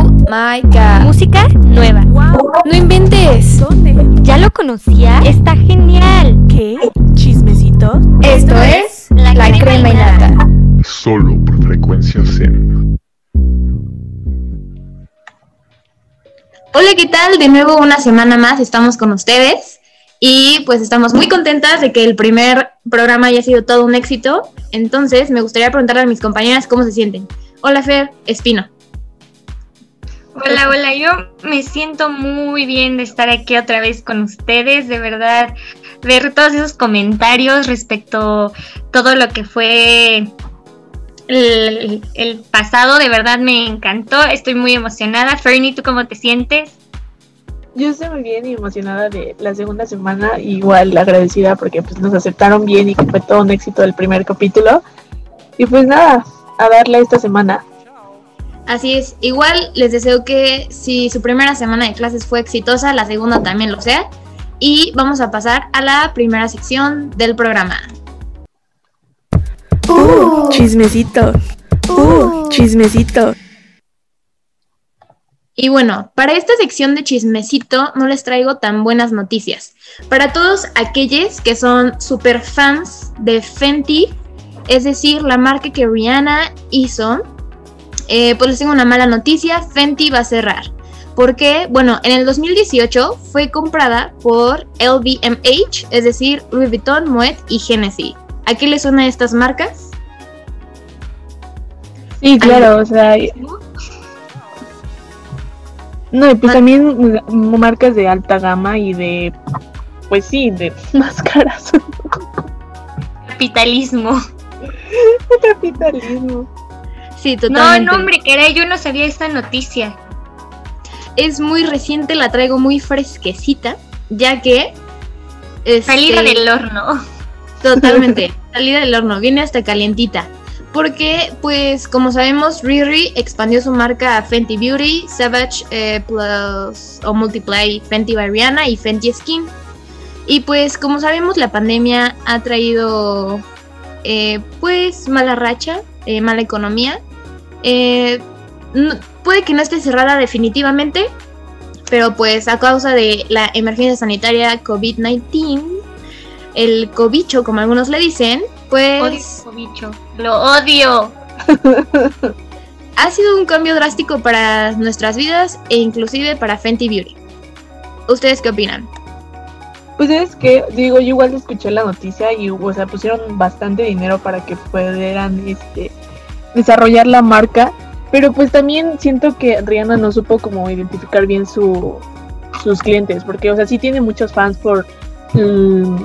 Oh my god. Música nueva. Wow. No inventes. ¿Dónde? ¿Ya lo conocía? Está genial. ¿Qué? ¿Chismecito? Esto es La, la crema, y nata. Solo por frecuencia Zen. Hola, ¿qué tal? De nuevo una semana más estamos con ustedes y pues estamos muy contentas de que el primer programa haya sido todo un éxito. Entonces me gustaría preguntarle a mis compañeras cómo se sienten. Hola Fer, Espino. Hola, hola, yo me siento muy bien de estar aquí otra vez con ustedes, de verdad, ver todos esos comentarios respecto todo lo que fue el, el, pasado, de verdad me encantó, estoy muy emocionada. Fernie, ¿tú cómo te sientes? Yo estoy muy bien y emocionada de la segunda semana, igual agradecida porque pues nos aceptaron bien y que fue todo un éxito el primer capítulo. Y pues nada, a darle esta semana. Así es, igual les deseo que si su primera semana de clases fue exitosa, la segunda también lo sea. Y vamos a pasar a la primera sección del programa. Uh, chismecito. Uh, chismecito. Y bueno, para esta sección de chismecito no les traigo tan buenas noticias. Para todos aquellos que son super fans de Fenty, es decir, la marca que Rihanna hizo, eh, pues les tengo una mala noticia, Fenty va a cerrar. Porque, bueno, en el 2018 fue comprada por LVMH, es decir, Louis Vuitton, Moet y Genesis. ¿A qué les suenan estas marcas? Sí, claro, o sea... No, pues también marcas de alta gama y de, pues sí, de más caras. Capitalismo. Capitalismo. Sí, totalmente. No, no, hombre, que era, yo no sabía esta noticia. Es muy reciente, la traigo muy fresquecita, ya que... Este, salida del horno. Totalmente, salida del horno, viene hasta calientita. Porque, pues, como sabemos, Riri expandió su marca a Fenty Beauty, Savage eh, Plus o Multiply Fenty by Rihanna y Fenty Skin. Y pues, como sabemos, la pandemia ha traído, eh, pues, mala racha, eh, mala economía. Eh, no, puede que no esté cerrada definitivamente, pero pues a causa de la emergencia sanitaria COVID-19, el cobicho, como algunos le dicen, pues... Odio cobicho. Lo odio. ha sido un cambio drástico para nuestras vidas e inclusive para Fenty Beauty. ¿Ustedes qué opinan? Pues es que, digo, yo igual escuché la noticia y, o sea, pusieron bastante dinero para que pudieran, este, desarrollar la marca, pero pues también siento que Rihanna no supo como identificar bien su, sus clientes, porque, o sea, sí tiene muchos fans por, mm,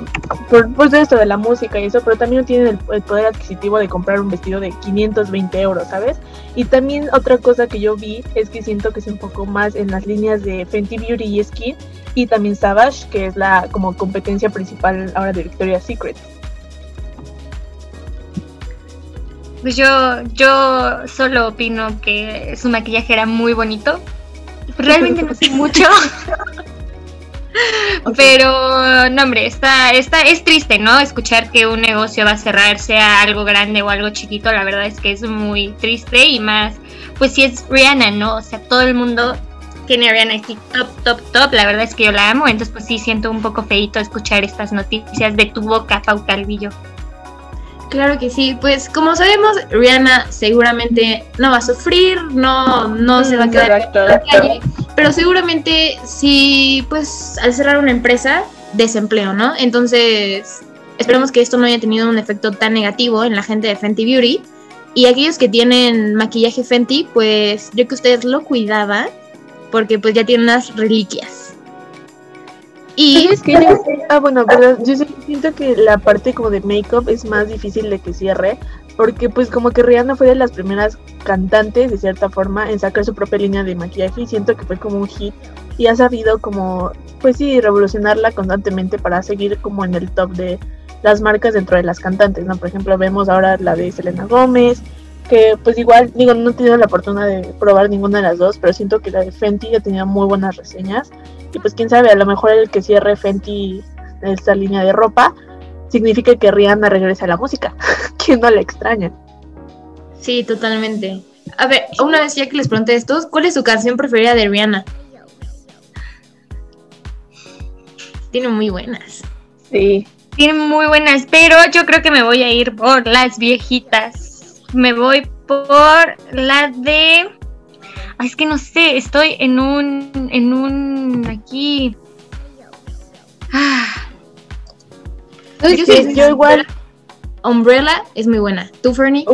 por, por esto de la música y eso, pero también tiene el, el, poder adquisitivo de comprar un vestido de 520 euros, ¿sabes? Y también otra cosa que yo vi es que siento que se enfocó más en las líneas de Fenty Beauty y Skin y también Savage, que es la como competencia principal ahora de Victoria's Secret. Pues yo, yo solo opino que su maquillaje era muy bonito. Realmente no sé mucho. okay. Pero, no, hombre, está, está, es triste, ¿no? Escuchar que un negocio va a cerrar, sea algo grande o algo chiquito, la verdad es que es muy triste y más, pues si es Rihanna, ¿no? O sea, todo el mundo tiene a Rihanna así top, top, top, la verdad es que yo la amo, entonces pues sí siento un poco feito escuchar estas noticias de tu boca, Pau Calvillo. Claro que sí, pues como sabemos, Rihanna seguramente no va a sufrir, no, no se va a quedar exacto, en la calle, pero seguramente sí, pues al cerrar una empresa, desempleo, ¿no? Entonces, esperemos que esto no haya tenido un efecto tan negativo en la gente de Fenty Beauty. Y aquellos que tienen maquillaje Fenty, pues yo que ustedes lo cuidaban, porque pues ya tienen unas reliquias. Y es que yo, ah, bueno, pero yo siento que la parte como de make-up es más difícil de que cierre, porque pues como que Rihanna fue de las primeras cantantes, de cierta forma, en sacar su propia línea de maquillaje y siento que fue como un hit y ha sabido como, pues sí, revolucionarla constantemente para seguir como en el top de las marcas dentro de las cantantes, ¿no? Por ejemplo, vemos ahora la de Selena Gómez, que pues igual, digo, no he tenido la oportunidad de probar ninguna de las dos, pero siento que la de Fenty ya tenía muy buenas reseñas y pues quién sabe, a lo mejor el que cierre Fenty esta línea de ropa significa que Rihanna regrese a la música. ¿Quién no la extraña? Sí, totalmente. A ver, una vez ya que les pregunté esto, ¿cuál es su canción preferida de Rihanna? Tiene muy buenas. Sí. Tienen muy buenas, pero yo creo que me voy a ir por las viejitas. Me voy por la de. Ay, es que no sé, estoy en un. En un. Aquí. Ah, Yo Sí, yo igual, Umbrella es muy buena. ¿Tú, Fernie?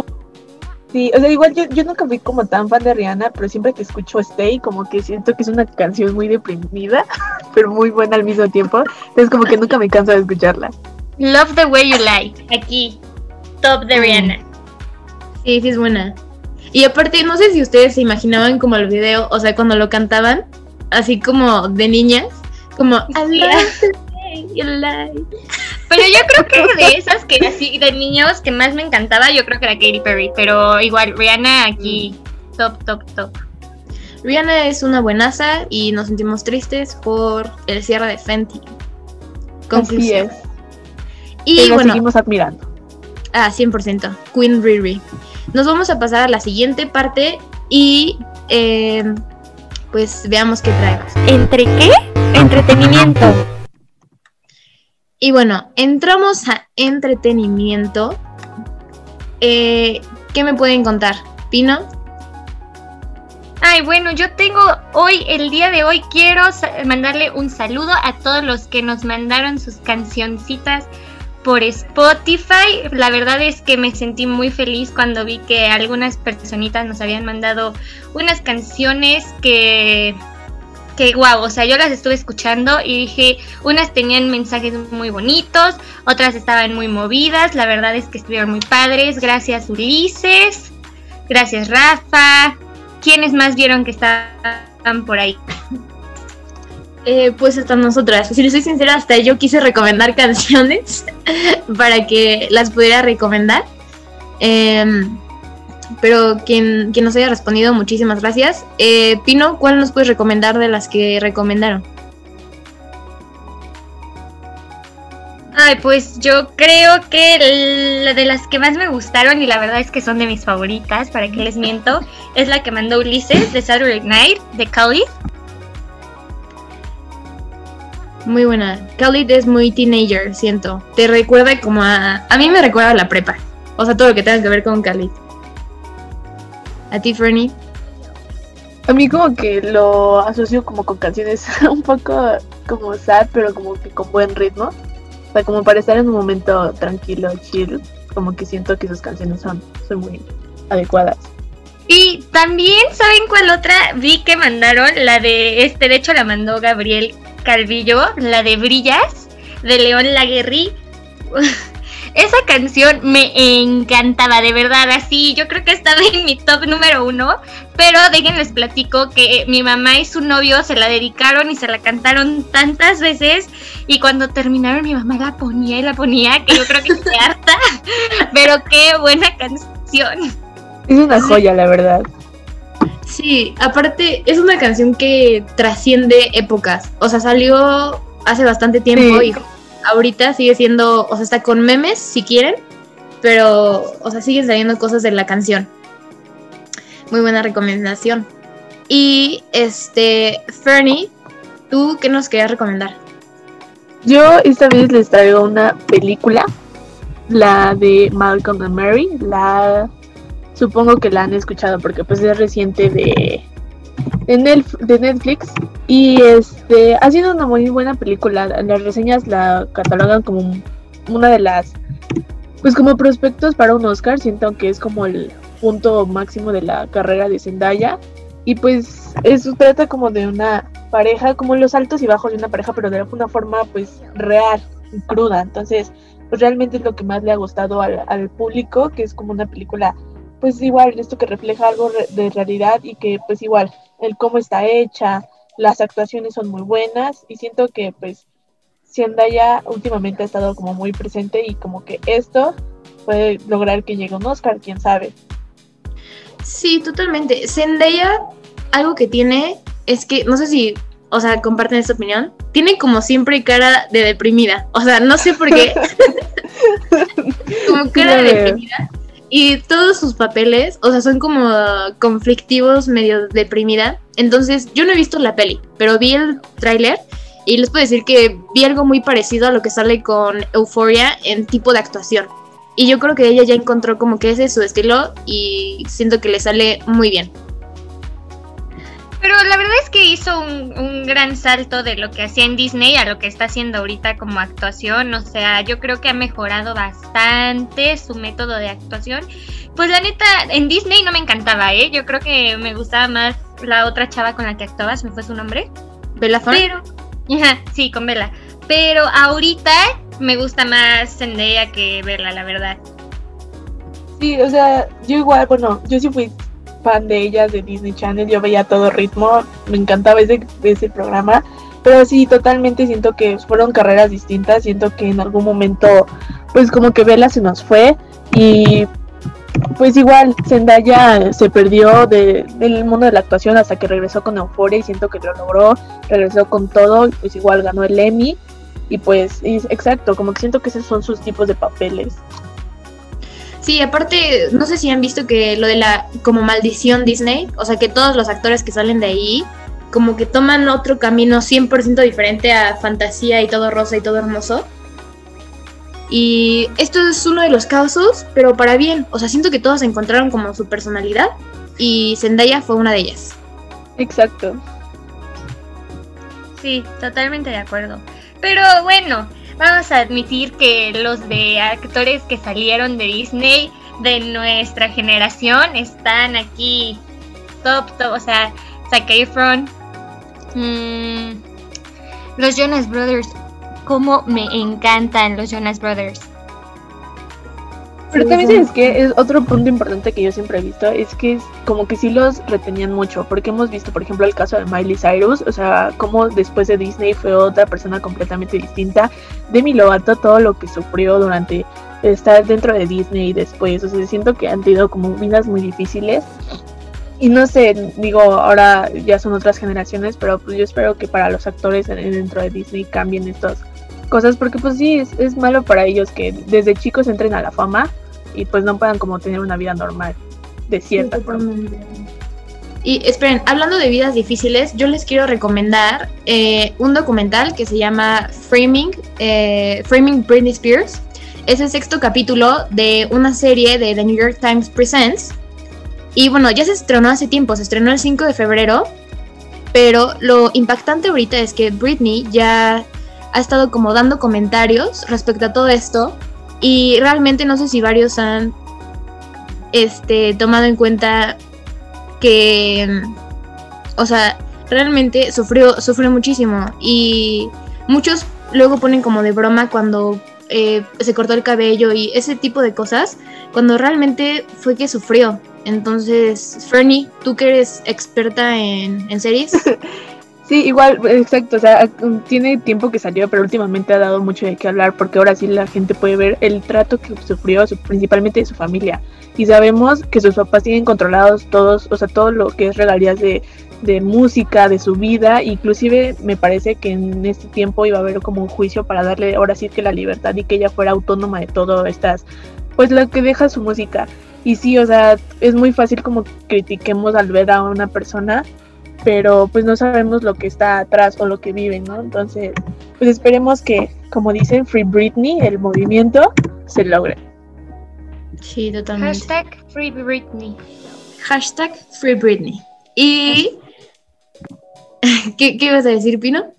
sí, o sea, igual yo, yo nunca fui como tan fan de Rihanna, pero siempre que escucho Stay, como que siento que es una canción muy deprimida, pero muy buena al mismo tiempo. Entonces como que nunca me canso de escucharla. Love the way you lie. Aquí. Top de Rihanna. Sí, sí es buena. Y aparte, no sé si ustedes se imaginaban como el video, o sea, cuando lo cantaban, así como de niñas, como. Pero yo creo que de esas que así de niños que más me encantaba, yo creo que era Katy Perry. Pero igual, Rihanna aquí. Top, top, top. Rihanna es una buenaza y nos sentimos tristes por el cierre de Fenty. Así Conclusión. es. Y la bueno, seguimos admirando. ah, 100%, Queen Riri. Nos vamos a pasar a la siguiente parte y eh, pues veamos qué traemos. ¿Entre qué? Entretenimiento. Y bueno, entramos a entretenimiento. Eh, ¿Qué me pueden contar? Pino, Ay, bueno, yo tengo hoy, el día de hoy, quiero mandarle un saludo a todos los que nos mandaron sus cancioncitas por Spotify. La verdad es que me sentí muy feliz cuando vi que algunas personitas nos habían mandado unas canciones que que guau, o sea, yo las estuve escuchando y dije, unas tenían mensajes muy bonitos, otras estaban muy movidas, la verdad es que estuvieron muy padres. Gracias Ulises, gracias Rafa. ¿Quiénes más vieron que estaban por ahí? Eh, pues hasta nosotras. Si les soy sincera, hasta yo quise recomendar canciones para que las pudiera recomendar. Em, pero quien, quien nos haya respondido, muchísimas gracias. Eh, Pino, ¿cuál nos puedes recomendar de las que recomendaron? Ay, pues yo creo que la de las que más me gustaron y la verdad es que son de mis favoritas, para que les miento, es la que mandó Ulises de Saturday Night de Khalid. Muy buena. Khalid es muy teenager, siento. Te recuerda como a... A mí me recuerda a la prepa. O sea, todo lo que tenga que ver con Khalid. ¿A ti, Fernie? A mí como que lo asocio como con canciones un poco como sad, pero como que con buen ritmo. O sea, como para estar en un momento tranquilo, chill. Como que siento que sus canciones son, son muy adecuadas. Y también, ¿saben cuál otra vi que mandaron? La de este, de hecho la mandó Gabriel Calvillo, la de Brillas, de León Laguerri. Esa canción me encantaba, de verdad, así, yo creo que estaba en mi top número uno, pero déjenles platico que mi mamá y su novio se la dedicaron y se la cantaron tantas veces y cuando terminaron mi mamá la ponía y la ponía, que yo creo que se harta, pero qué buena canción. Es una joya, la verdad. Sí, aparte es una canción que trasciende épocas. O sea, salió hace bastante tiempo Sí. y ahorita sigue siendo, o sea, está con memes si quieren, pero, o sea, siguen saliendo cosas de la canción. Muy buena recomendación. Y este, Fernie, ¿tú qué nos querías recomendar? Yo esta vez les traigo una película, la de Malcolm and Mary. La supongo que la han escuchado porque pues es reciente de de, Netflix y este ha sido una muy buena película. Las reseñas la catalogan como una de las pues como prospectos para un Oscar. Siento que es como el punto máximo de la carrera de Zendaya y pues eso trata como de una pareja, como los altos y bajos de una pareja, pero de una forma pues real y cruda. Entonces, pues realmente es lo que más le ha gustado al, al público, que es como una película, pues igual, esto que refleja algo de realidad y que pues igual, el cómo está hecha, las actuaciones son muy buenas y siento que pues Zendaya últimamente ha estado como muy presente y como que esto puede lograr que llegue un Oscar, quién sabe. Sí, totalmente. Zendaya, algo que tiene es que, no sé si, o sea, comparten esta opinión, tiene como siempre cara de deprimida. O sea, no sé por qué. como cara de deprimida. Y todos sus papeles, o sea, son como conflictivos, medio deprimida. Entonces, yo no he visto la peli, pero vi el tráiler y les puedo decir que vi algo muy parecido a lo que sale con Euphoria en tipo de actuación. Y yo creo que ella ya encontró como que ese es su estilo y siento que le sale muy bien. Pero la verdad es que hizo un, un, gran salto de lo que hacía en Disney a lo que está haciendo ahorita como actuación. O sea, yo creo que ha mejorado bastante su método de actuación. Pues la neta, en Disney no me encantaba, ¿eh? Yo creo que me gustaba más la otra chava con la que actuaba, se me fue su nombre. Bella Thorne. Pero, sí, con Bella. Pero ahorita me gusta más Zendaya que Bella, la verdad. Sí, o sea, yo igual, bueno, yo sí fui fan de ellas de Disney Channel, yo veía todo ritmo, me encantaba ese, ese programa, pero sí, totalmente siento que fueron carreras distintas, siento que en algún momento, pues como que Bella se nos fue y pues igual Zendaya se perdió de, del mundo de la actuación hasta que regresó con Euphoria y siento que lo logró, regresó con todo, y pues igual ganó el Emmy y pues es, exacto, como que siento que esos son sus tipos de papeles. Sí, aparte, no sé si han visto que lo de la como maldición Disney, o sea, que todos los actores que salen de ahí como que toman otro camino 100% diferente a fantasía y todo rosa y todo hermoso. Y esto es uno de los casos, pero para bien. O sea, siento que todos encontraron como su personalidad y Zendaya fue una de ellas. Exacto. Sí, totalmente de acuerdo. Pero bueno, vamos a admitir que los de actores que salieron de Disney de nuestra generación están aquí top, top, o sea, Zac Efron, mmm, los Jonas Brothers, como me encantan los Jonas Brothers. Pero también sabes que es otro punto importante que yo siempre he visto, es que es como que sí los retenían mucho, porque hemos visto, por ejemplo, el caso de Miley Cyrus, o sea, como después de Disney fue otra persona completamente distinta. Demi Lovato, todo lo que sufrió durante estar dentro de Disney y después, o sea, siento que han tenido como vidas muy difíciles. Y no sé, digo, ahora ya son otras generaciones, pero pues yo espero que para los actores dentro de Disney cambien estas cosas, porque pues sí, es, es malo para ellos que desde chicos entren a la fama y pues no puedan como tener una vida normal, de cierta forma. Y esperen, hablando de vidas difíciles, yo les quiero recomendar eh, un documental que se llama Framing, eh, Framing Britney Spears. Es el sexto capítulo de una serie de The New York Times Presents. Y bueno, ya se estrenó hace tiempo, se estrenó el 5 de febrero. Pero lo impactante ahorita es que Britney ya ha estado como dando comentarios respecto a todo esto. Y realmente no sé si varios han este, tomado en cuenta que, o sea, realmente sufrió, sufrió muchísimo. Y muchos luego ponen como de broma cuando eh, se cortó el cabello y ese tipo de cosas, cuando realmente fue que sufrió. Entonces, Fernie, tú que eres experta en, en series, Sí, igual, exacto, o sea, tiene tiempo que salió, pero últimamente ha dado mucho de qué hablar porque ahora sí la gente puede ver el trato que sufrió, su- principalmente de su familia. Y sabemos que sus papás tienen controlados todos, o sea, todo lo que es regalías de, de música, de su vida, inclusive me parece que en este tiempo iba a haber como un juicio para darle ahora sí que la libertad y que ella fuera autónoma de todo estas, pues lo que deja su música. Y sí, o sea, es muy fácil como critiquemos al ver a una persona, pero pues no sabemos lo que está atrás o lo que vive, ¿no? Entonces, pues esperemos que, como dicen, Free Britney, el movimiento, se logre. sí, totalmente. Hashtag Free Britney. Hashtag Free Britney. Y... ¿Qué, ¿Qué ibas a decir, Pino?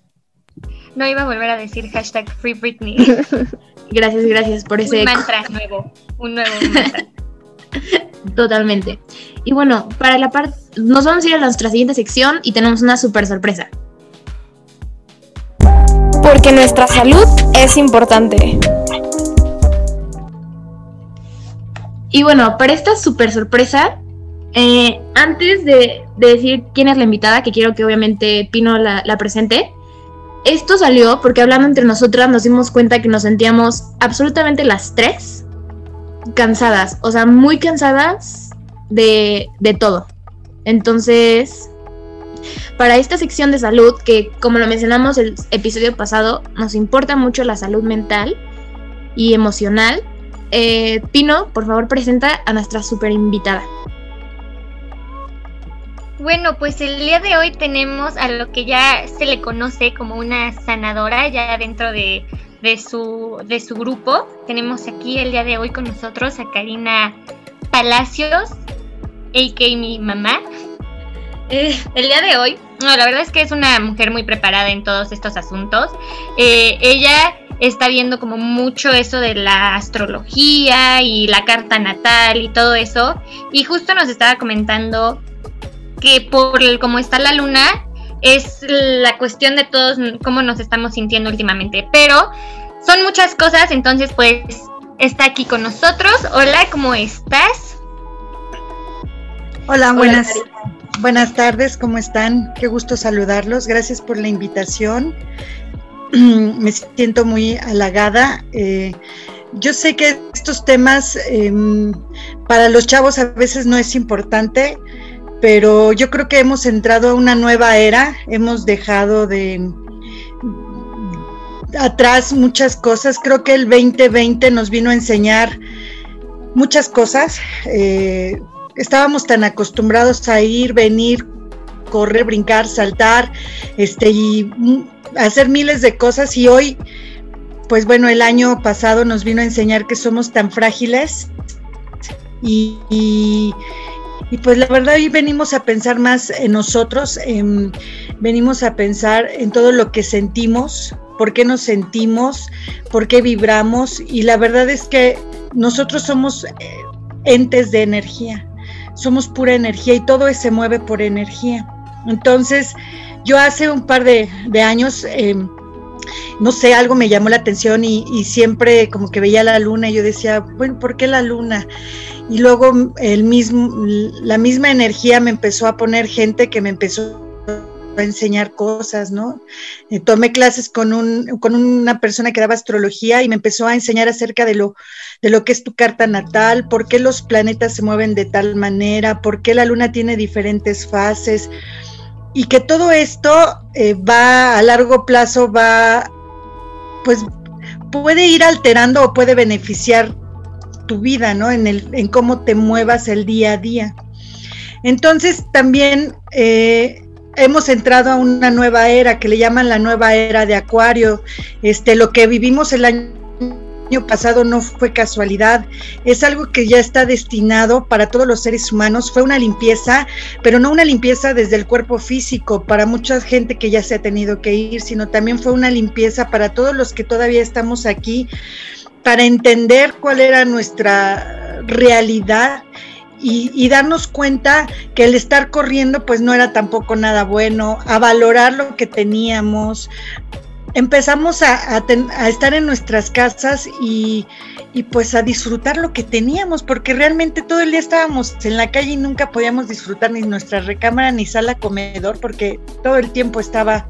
No iba a volver a decir hashtag Free Britney. Gracias, gracias por ese un eco. mantra nuevo. Un nuevo mantra. Totalmente. Y bueno, para la parte, nos vamos a ir a nuestra siguiente sección y tenemos una super sorpresa. Porque nuestra salud es importante. Y bueno, para esta super sorpresa, eh, antes de, de decir quién es la invitada, que quiero que obviamente Pino la, la presente, esto salió porque hablando entre nosotras nos dimos cuenta que nos sentíamos absolutamente las tres cansadas, o sea, muy cansadas de, de todo. Entonces, para esta sección de salud, que como lo mencionamos el episodio pasado, nos importa mucho la salud mental y emocional, eh, Pino, por favor, presenta a nuestra super invitada. Bueno, pues el día de hoy tenemos a lo que ya se le conoce como una sanadora, ya dentro de, su, de su grupo. Tenemos aquí el día de hoy con nosotros a Karina Palacios, a.k.a. mi mamá. Eh, el día de hoy, no, la verdad es que es una mujer muy preparada en todos estos asuntos. Eh, ella está viendo como mucho eso de la astrología y la carta natal y todo eso. Y justo nos estaba comentando que por cómo está la luna es la cuestión de todos cómo nos estamos sintiendo últimamente. Pero son muchas cosas, entonces pues está aquí con nosotros. Hola, ¿cómo estás? Hola, buenas, buenas tardes, ¿cómo están? Qué gusto saludarlos. Gracias por la invitación. Me siento muy halagada. Eh, yo sé que estos temas em, para los chavos a veces no es importante, pero yo creo que hemos entrado a una nueva era, hemos dejado de atrás muchas cosas. Creo que el 2020 nos vino a enseñar muchas cosas. Eh, estábamos tan acostumbrados a ir, venir, correr, brincar, saltar, este, y hacer miles de cosas y hoy, pues bueno, el año pasado nos vino a enseñar que somos tan frágiles y, y, pues la verdad hoy venimos a pensar más en nosotros, venimos a pensar en todo lo que sentimos, por qué nos sentimos, por qué vibramos y la verdad es que nosotros somos eh, entes de energía somos pura energía y todo se mueve por energía. Entonces, yo hace un par de, años, em, no sé, algo me llamó la atención y, siempre como que veía la luna y yo decía, bueno, ¿por qué la luna? Y luego el mismo, la misma energía me empezó a poner gente que me empezó a enseñar cosas, ¿no? Eh, tomé clases con, un, con una persona que daba astrología y me empezó a enseñar acerca de lo, de lo que es tu carta natal, por qué los planetas se mueven de tal manera, por qué la luna tiene diferentes fases y que todo esto eh, va a largo plazo, va, pues puede ir alterando o puede beneficiar tu vida, ¿no? En, el, en cómo te muevas el día a día. Entonces también eh, hemos entrado a una nueva era que le llaman la nueva era de Acuario. Este, lo que vivimos el año pasado no fue casualidad, es algo que ya está destinado para todos los seres humanos, fue una limpieza, pero no una limpieza desde el cuerpo físico para mucha gente que ya se ha tenido que ir, sino también fue una limpieza para todos los que todavía estamos aquí, para entender cuál era nuestra realidad y, darnos cuenta que el estar corriendo pues no era tampoco nada bueno, a valorar lo que teníamos. Empezamos a, estar en nuestras casas y, pues a disfrutar lo que teníamos, porque realmente todo el día estábamos en la calle y nunca podíamos disfrutar ni nuestra recámara ni sala comedor, porque todo el tiempo estaba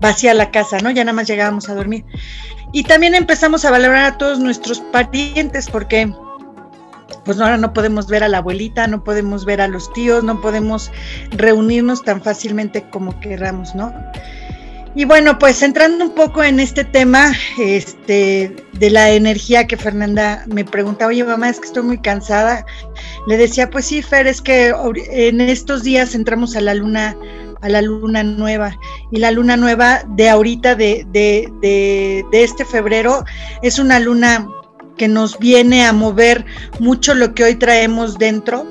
vacía la casa, ¿no? Ya nada más llegábamos a dormir. Y también empezamos a valorar a todos nuestros parientes, porque pues ahora no podemos ver a la abuelita, no podemos ver a los tíos, no podemos reunirnos tan fácilmente como queramos, ¿no? Y bueno, pues entrando un poco en este tema este, de la energía que Fernanda me preguntaba, oye mamá, es que estoy muy cansada. Le decía, pues sí, Fer, es que en estos días entramos a la luna, a la luna nueva. Y la luna nueva de ahorita, de, de, de, de este febrero, es una luna que nos viene a mover mucho lo que hoy traemos dentro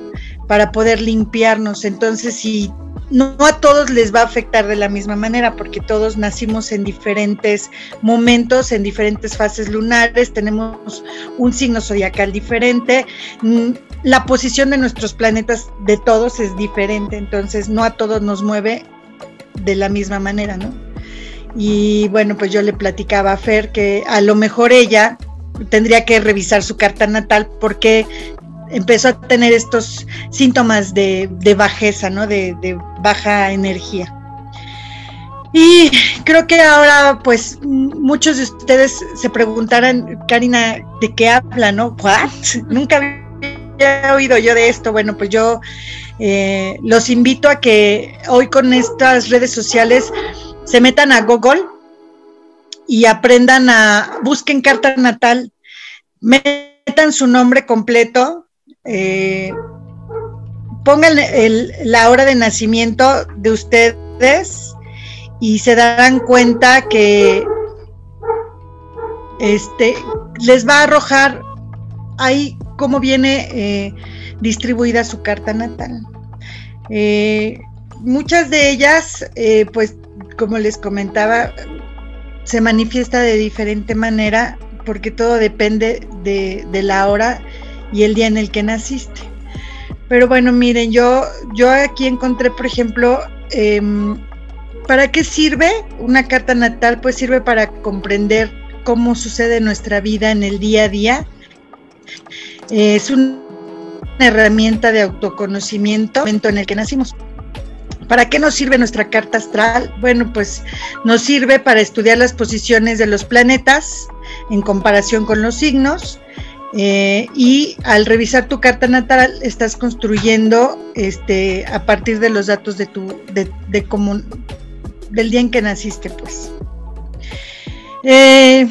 para poder limpiarnos. Entonces, si no a todos les va a afectar de la misma manera, porque todos nacimos en diferentes momentos, en diferentes fases lunares, tenemos un signo zodiacal diferente, mm, la posición de nuestros planetas de todos es diferente, entonces no a todos nos mueve de la misma manera, ¿no? Y bueno, pues yo le platicaba a Fer que a lo mejor ella tendría que revisar su carta natal porque empezó a tener estos síntomas de, bajeza, ¿no? De, baja energía. Y creo que ahora, pues, muchos de ustedes se preguntarán, Karina, ¿de qué habla, no? ¿What? Nunca había oído yo de esto. Bueno, pues yo eh, los invito a que hoy con estas redes sociales se metan a Google y aprendan a, busquen carta natal, metan su nombre completo, eh, pongan la hora de nacimiento de ustedes y se darán cuenta que este les va a arrojar ahí cómo viene eh, distribuida su carta natal. Eh, muchas de ellas, pues como les comentaba, se manifiesta de diferente manera porque todo depende de, la hora y el día en el que naciste. Pero bueno, miren, yo, yo aquí encontré, por ejemplo, em, ¿para qué sirve una carta natal? Pues sirve para comprender cómo sucede nuestra vida en el día a día. es una herramienta de autoconocimiento en el que nacimos. ¿Para qué nos sirve nuestra carta astral? Bueno, pues nos sirve para estudiar las posiciones de los planetas en comparación con los signos. Eh, y al revisar tu carta natal estás construyendo este a partir de los datos de tu de, de del día en que naciste pues eh,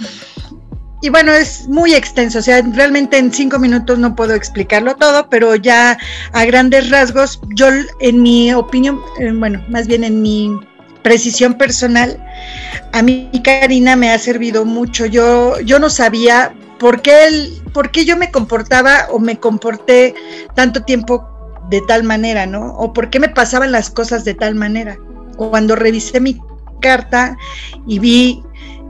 y bueno, es muy extenso, o sea, realmente en cinco minutos no puedo explicarlo todo, pero ya a grandes rasgos, yo en mi opinión, eh, bueno, más bien en mi precisión personal, a mí Karina me ha servido mucho. Yo, yo no sabía por qué, por qué yo me comportaba o me comporté tanto tiempo de tal manera, ¿no? O por qué me pasaban las cosas de tal manera. Cuando revisé mi carta y vi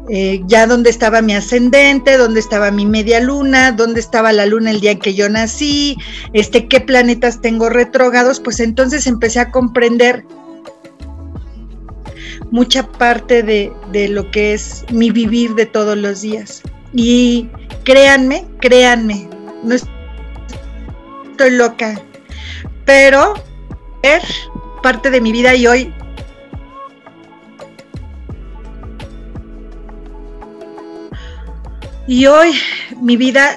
eh, ya dónde estaba mi ascendente, dónde estaba mi media luna, dónde estaba la luna el día en que yo nací, este, qué planetas tengo retrógados, pues entonces empecé a comprender mucha parte de, de lo que es mi vivir de todos los días. Y créanme, créanme, no estoy loca, pero es parte de mi vida y hoy Y hoy mi vida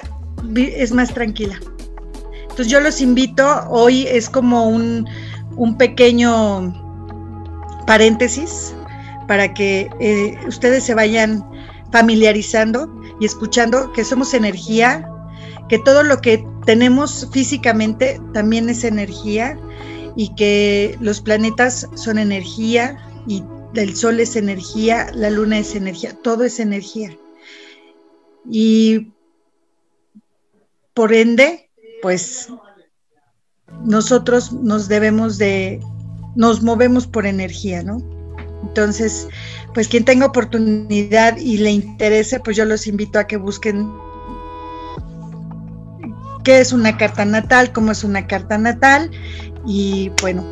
es más tranquila. Entonces yo los invito, hoy es como un, pequeño paréntesis para que eh, ustedes se vayan familiarizando y escuchando que somos energía, que todo lo que tenemos físicamente también es energía y que los planetas son energía y el sol es energía, la luna es energía, todo es energía y por ende, pues nosotros nos debemos de, nos movemos por energía, ¿no? Entonces, pues quien tenga oportunidad y le interese, pues yo los invito a que busquen qué es una carta natal, cómo es una carta natal. Y bueno,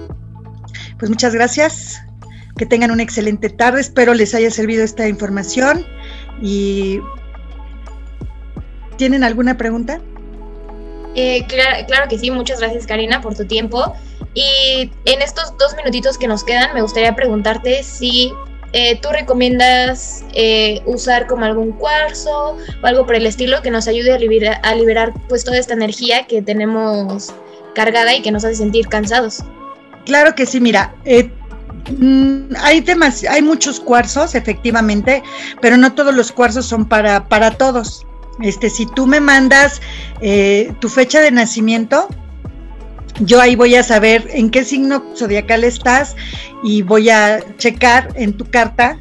pues muchas gracias, que tengan una excelente tarde, espero les haya servido esta información. Y ¿Tienen alguna pregunta? Eh, claro, que sí, muchas gracias Karina por tu tiempo. Y en estos dos minutitos que nos quedan, me gustaría preguntarte si eh, tú recomiendas eh, usar como algún cuarzo o algo por el estilo que nos ayude a liberar, pues toda esta energía que tenemos cargada y que nos hace sentir cansados. Claro que sí, mira, mm, hay, hay muchos cuarzos, efectivamente, pero no todos los cuarzos son para, para todos. Este, si tú me mandas eh, tu fecha de nacimiento, yo ahí voy a saber en qué signo zodiacal estás y voy a checar en tu carta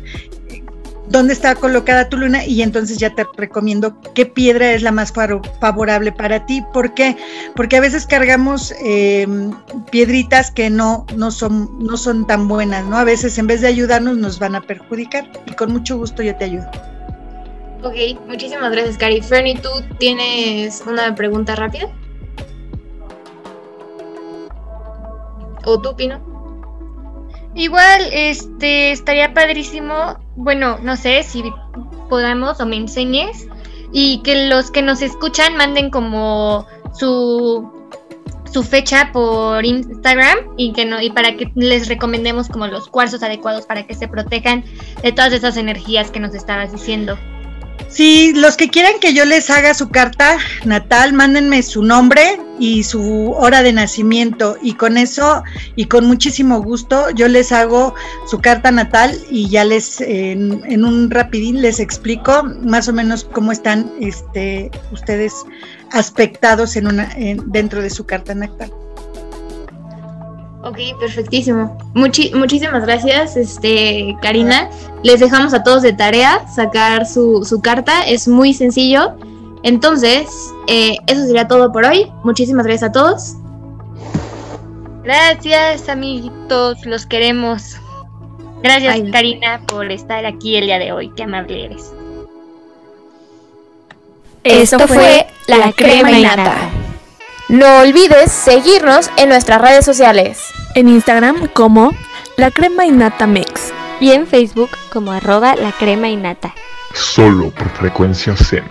dónde está colocada tu luna y entonces ya te recomiendo qué piedra es la más favorable para ti. ¿Por qué? Porque a veces cargamos em, piedritas que no, no, son, no son tan buenas, ¿no? A veces en vez de ayudarnos nos van a perjudicar y con mucho gusto yo te ayudo. Ok, muchísimas gracias, Cari. Fernie, ¿tú tienes una pregunta rápida? ¿O tú, Pino? Igual, este, estaría padrísimo, bueno, no sé si podamos o me enseñes y que los que nos escuchan manden como su su fecha por Instagram y que no y para que les recomendemos como los cuarzos adecuados para que se protejan de todas esas energías que nos estabas diciendo. Sí, los que quieran que yo les haga su carta natal, mándenme su nombre y su hora de nacimiento y con eso y con muchísimo gusto yo les hago su carta natal y ya les en, un rapidín les explico más o menos cómo están este ustedes aspectados en una, dentro de su carta natal. Ok, perfectísimo. muchísimas gracias, este, Karina. Les dejamos a todos de tarea sacar su, su carta. Es muy sencillo. Entonces, eh, eso sería todo por hoy. Muchísimas gracias a todos. Gracias, amiguitos. Los queremos. Gracias, Karina, por estar aquí el día de hoy. Qué amable eres. Esto fue La Crema y Nata. No olvides seguirnos en nuestras redes sociales. En Instagram como La Crema y Nata Mix. Y en Facebook como arroba La Crema y Nata. Solo por frecuencia Zen.